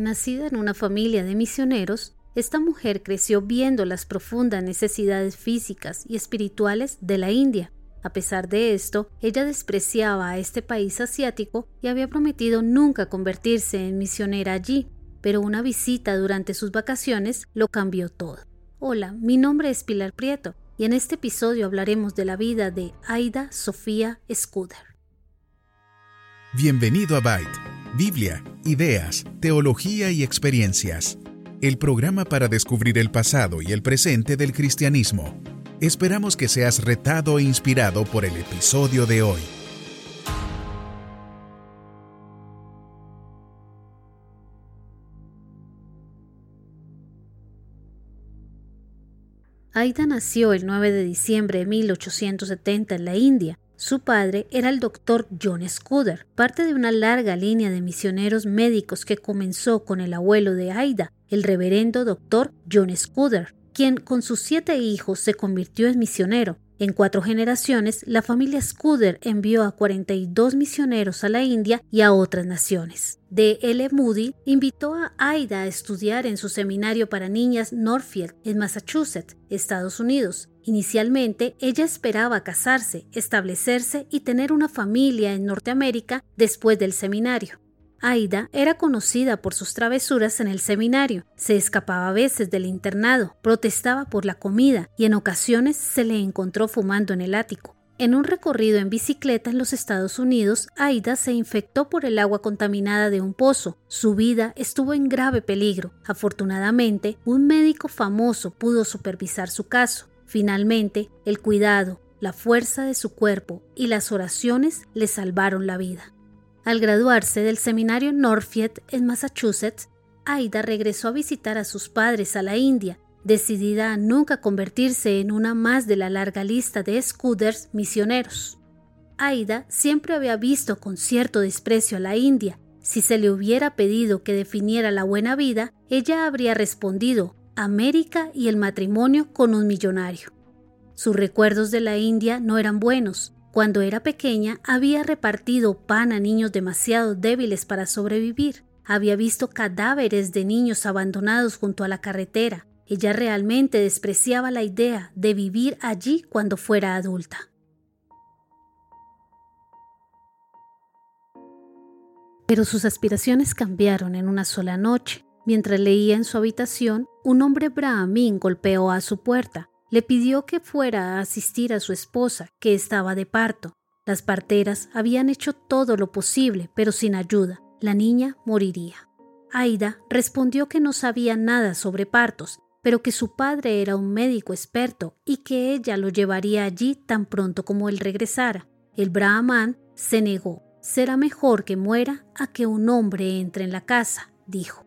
Nacida en una familia de misioneros, esta mujer creció viendo las profundas necesidades físicas y espirituales de la India. A pesar de esto, ella despreciaba a este país asiático y había prometido nunca convertirse en misionera allí, pero una visita durante sus vacaciones lo cambió todo. Hola, mi nombre es Pilar Prieto y en este episodio hablaremos de la vida de Aida Sofía Scudder. Bienvenido a Byte, Biblia, ideas, teología y experiencias el programa para descubrir el pasado y el presente del cristianismo. Esperamos que seas retado e inspirado por el episodio de hoy. Aida nació el 9 de diciembre de 1870 en la India su padre era el doctor John Scudder, parte de una larga línea de misioneros médicos que comenzó con el abuelo de Aida, el reverendo doctor John Scudder, quien con sus siete hijos se convirtió en misionero. En cuatro generaciones, la familia Scudder envió a 42 misioneros a la India y a otras naciones. D. L. Moody invitó a Aida a estudiar en su seminario para niñas Northfield, en Massachusetts, Estados Unidos. Inicialmente, ella esperaba casarse, establecerse y tener una familia en Norteamérica después del seminario. Aida era conocida por sus travesuras en el seminario, se escapaba a veces del internado, protestaba por la comida y en ocasiones se le encontró fumando en el ático. En un recorrido en bicicleta en los Estados Unidos, Aida se infectó por el agua contaminada de un pozo. Su vida estuvo en grave peligro. Afortunadamente, un médico famoso pudo supervisar su caso. Finalmente, el cuidado, la fuerza de su cuerpo y las oraciones le salvaron la vida. Al graduarse del seminario Norfield en Massachusetts, Aida regresó a visitar a sus padres a la India, decidida a nunca convertirse en una más de la larga lista de scooters misioneros. Aida siempre había visto con cierto desprecio a la India. Si se le hubiera pedido que definiera la buena vida, ella habría respondido América y el matrimonio con un millonario. Sus recuerdos de la India no eran buenos, cuando era pequeña había repartido pan a niños demasiado débiles para sobrevivir. Había visto cadáveres de niños abandonados junto a la carretera. Ella realmente despreciaba la idea de vivir allí cuando fuera adulta. Pero sus aspiraciones cambiaron en una sola noche. Mientras leía en su habitación, un hombre brahmín golpeó a su puerta le pidió que fuera a asistir a su esposa, que estaba de parto. Las parteras habían hecho todo lo posible, pero sin ayuda. La niña moriría. Aida respondió que no sabía nada sobre partos, pero que su padre era un médico experto y que ella lo llevaría allí tan pronto como él regresara. El brahman se negó. Será mejor que muera a que un hombre entre en la casa, dijo.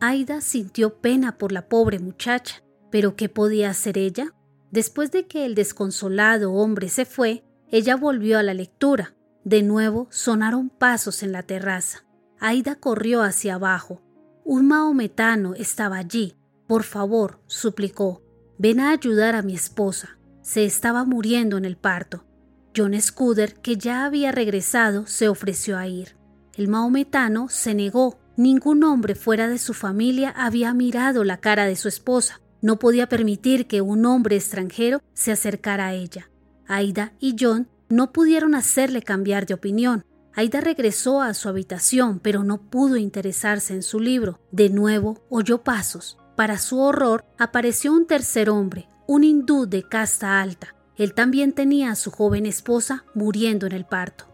Aida sintió pena por la pobre muchacha, pero ¿qué podía hacer ella? Después de que el desconsolado hombre se fue, ella volvió a la lectura. De nuevo sonaron pasos en la terraza. Aida corrió hacia abajo. Un maometano estaba allí. Por favor, suplicó, ven a ayudar a mi esposa. Se estaba muriendo en el parto. John Scudder, que ya había regresado, se ofreció a ir. El maometano se negó. Ningún hombre fuera de su familia había mirado la cara de su esposa. No podía permitir que un hombre extranjero se acercara a ella. Aida y John no pudieron hacerle cambiar de opinión. Aida regresó a su habitación, pero no pudo interesarse en su libro. De nuevo oyó pasos. Para su horror, apareció un tercer hombre, un hindú de casta alta. Él también tenía a su joven esposa muriendo en el parto.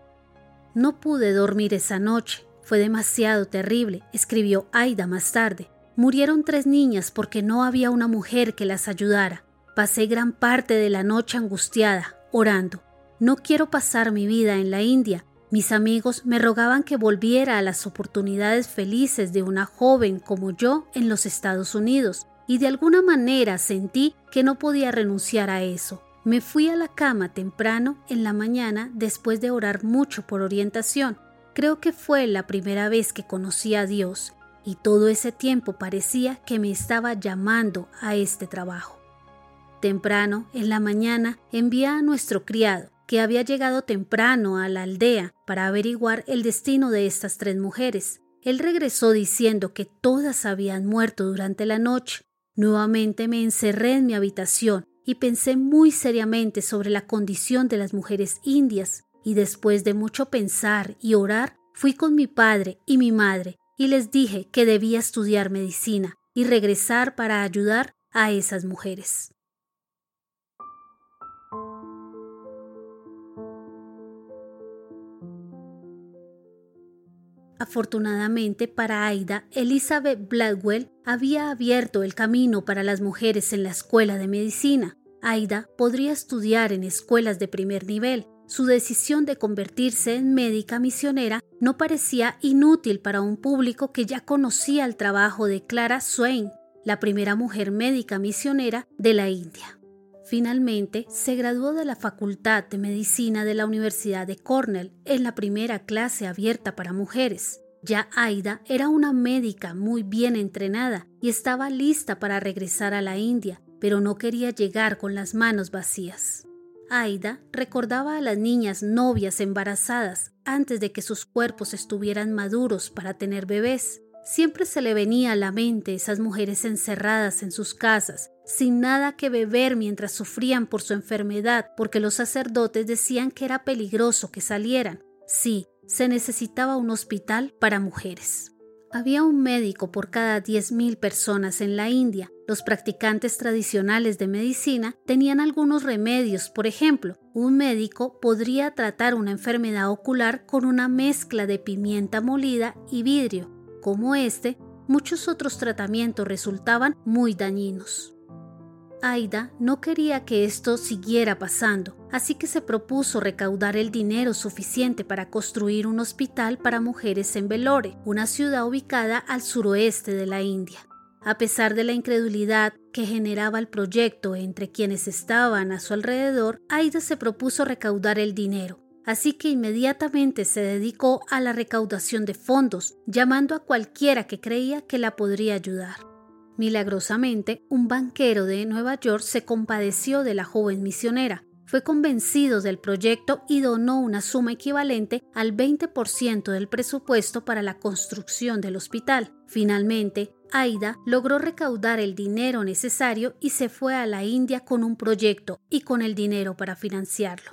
No pude dormir esa noche. Fue demasiado terrible, escribió Aida más tarde. Murieron tres niñas porque no había una mujer que las ayudara. Pasé gran parte de la noche angustiada, orando. No quiero pasar mi vida en la India. Mis amigos me rogaban que volviera a las oportunidades felices de una joven como yo en los Estados Unidos, y de alguna manera sentí que no podía renunciar a eso. Me fui a la cama temprano en la mañana después de orar mucho por orientación. Creo que fue la primera vez que conocí a Dios y todo ese tiempo parecía que me estaba llamando a este trabajo. Temprano, en la mañana, envié a nuestro criado, que había llegado temprano a la aldea para averiguar el destino de estas tres mujeres. Él regresó diciendo que todas habían muerto durante la noche. Nuevamente me encerré en mi habitación y pensé muy seriamente sobre la condición de las mujeres indias, y después de mucho pensar y orar, fui con mi padre y mi madre y les dije que debía estudiar medicina y regresar para ayudar a esas mujeres. Afortunadamente para Aida, Elizabeth Blackwell había abierto el camino para las mujeres en la escuela de medicina. Aida podría estudiar en escuelas de primer nivel. Su decisión de convertirse en médica misionera no parecía inútil para un público que ya conocía el trabajo de Clara Swain, la primera mujer médica misionera de la India. Finalmente, se graduó de la Facultad de Medicina de la Universidad de Cornell en la primera clase abierta para mujeres. Ya Aida era una médica muy bien entrenada y estaba lista para regresar a la India, pero no quería llegar con las manos vacías. Aida recordaba a las niñas novias embarazadas antes de que sus cuerpos estuvieran maduros para tener bebés. Siempre se le venía a la mente esas mujeres encerradas en sus casas, sin nada que beber mientras sufrían por su enfermedad, porque los sacerdotes decían que era peligroso que salieran. Sí, se necesitaba un hospital para mujeres. Había un médico por cada 10.000 personas en la India. Los practicantes tradicionales de medicina tenían algunos remedios. Por ejemplo, un médico podría tratar una enfermedad ocular con una mezcla de pimienta molida y vidrio. Como este, muchos otros tratamientos resultaban muy dañinos. Aida no quería que esto siguiera pasando, así que se propuso recaudar el dinero suficiente para construir un hospital para mujeres en Velore, una ciudad ubicada al suroeste de la India. A pesar de la incredulidad que generaba el proyecto entre quienes estaban a su alrededor, Aida se propuso recaudar el dinero, así que inmediatamente se dedicó a la recaudación de fondos, llamando a cualquiera que creía que la podría ayudar. Milagrosamente, un banquero de Nueva York se compadeció de la joven misionera, fue convencido del proyecto y donó una suma equivalente al 20% del presupuesto para la construcción del hospital. Finalmente, Aida logró recaudar el dinero necesario y se fue a la India con un proyecto y con el dinero para financiarlo.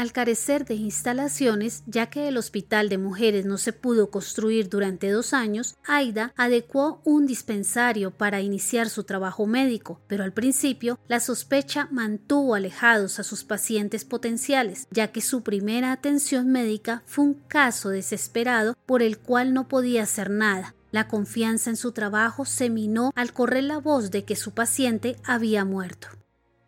Al carecer de instalaciones, ya que el hospital de mujeres no se pudo construir durante dos años, Aida adecuó un dispensario para iniciar su trabajo médico, pero al principio la sospecha mantuvo alejados a sus pacientes potenciales, ya que su primera atención médica fue un caso desesperado por el cual no podía hacer nada. La confianza en su trabajo se minó al correr la voz de que su paciente había muerto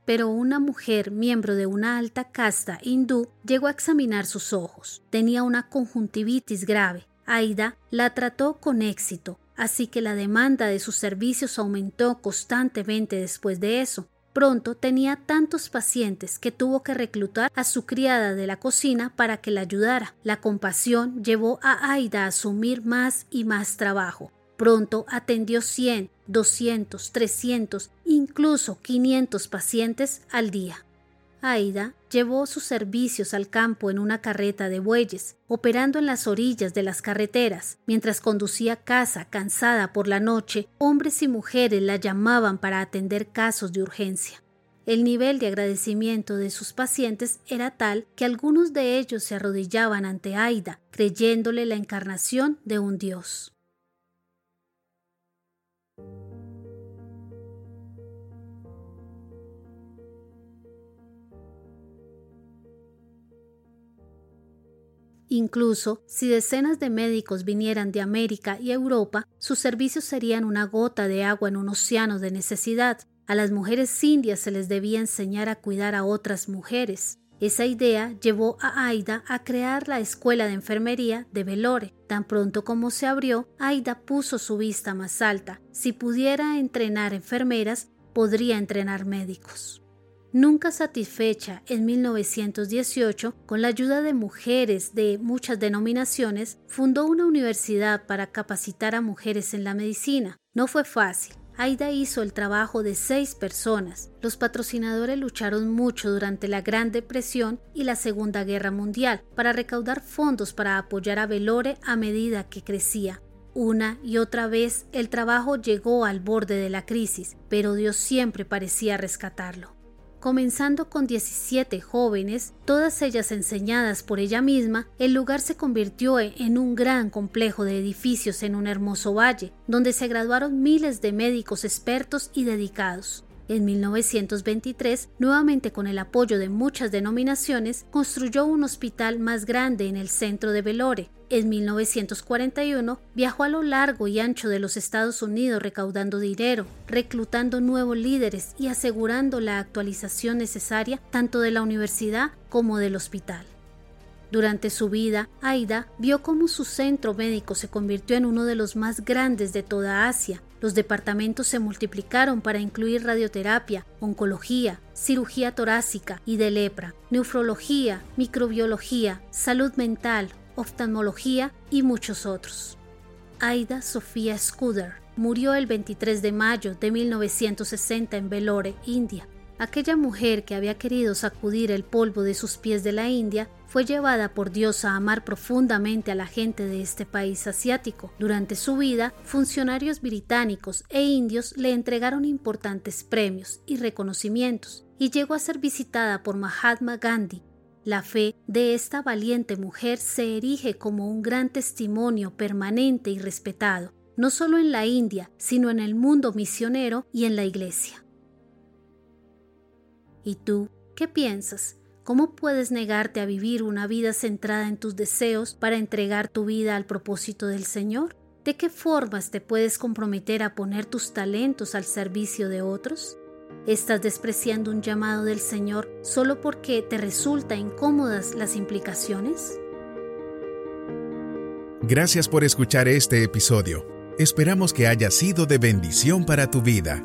pero una mujer miembro de una alta casta hindú llegó a examinar sus ojos. Tenía una conjuntivitis grave. Aida la trató con éxito, así que la demanda de sus servicios aumentó constantemente después de eso. Pronto tenía tantos pacientes que tuvo que reclutar a su criada de la cocina para que la ayudara. La compasión llevó a Aida a asumir más y más trabajo. Pronto atendió 100, 200, 300, incluso 500 pacientes al día. Aida llevó sus servicios al campo en una carreta de bueyes, operando en las orillas de las carreteras. Mientras conducía casa cansada por la noche, hombres y mujeres la llamaban para atender casos de urgencia. El nivel de agradecimiento de sus pacientes era tal que algunos de ellos se arrodillaban ante Aida, creyéndole la encarnación de un dios. Incluso si decenas de médicos vinieran de América y Europa, sus servicios serían una gota de agua en un océano de necesidad. A las mujeres indias se les debía enseñar a cuidar a otras mujeres. Esa idea llevó a Aida a crear la escuela de enfermería de Velore. Tan pronto como se abrió, Aida puso su vista más alta. Si pudiera entrenar enfermeras, podría entrenar médicos. Nunca satisfecha, en 1918, con la ayuda de mujeres de muchas denominaciones, fundó una universidad para capacitar a mujeres en la medicina. No fue fácil. Aida hizo el trabajo de seis personas. Los patrocinadores lucharon mucho durante la Gran Depresión y la Segunda Guerra Mundial para recaudar fondos para apoyar a Velore a medida que crecía. Una y otra vez el trabajo llegó al borde de la crisis, pero Dios siempre parecía rescatarlo comenzando con 17 jóvenes, todas ellas enseñadas por ella misma, el lugar se convirtió en un gran complejo de edificios en un hermoso valle, donde se graduaron miles de médicos expertos y dedicados. En 1923, nuevamente con el apoyo de muchas denominaciones, construyó un hospital más grande en el centro de Velore. En 1941 viajó a lo largo y ancho de los Estados Unidos recaudando dinero, reclutando nuevos líderes y asegurando la actualización necesaria tanto de la universidad como del hospital. Durante su vida, Aida vio cómo su centro médico se convirtió en uno de los más grandes de toda Asia. Los departamentos se multiplicaron para incluir radioterapia, oncología, cirugía torácica y de lepra, nefrología, microbiología, salud mental, oftalmología y muchos otros. Aida Sofía Scudder murió el 23 de mayo de 1960 en Vellore, India. Aquella mujer que había querido sacudir el polvo de sus pies de la India fue llevada por Dios a amar profundamente a la gente de este país asiático. Durante su vida, funcionarios británicos e indios le entregaron importantes premios y reconocimientos, y llegó a ser visitada por Mahatma Gandhi. La fe de esta valiente mujer se erige como un gran testimonio permanente y respetado, no solo en la India, sino en el mundo misionero y en la Iglesia. ¿Y tú qué piensas? ¿Cómo puedes negarte a vivir una vida centrada en tus deseos para entregar tu vida al propósito del Señor? ¿De qué formas te puedes comprometer a poner tus talentos al servicio de otros? ¿Estás despreciando un llamado del Señor solo porque te resulta incómodas las implicaciones? Gracias por escuchar este episodio. Esperamos que haya sido de bendición para tu vida.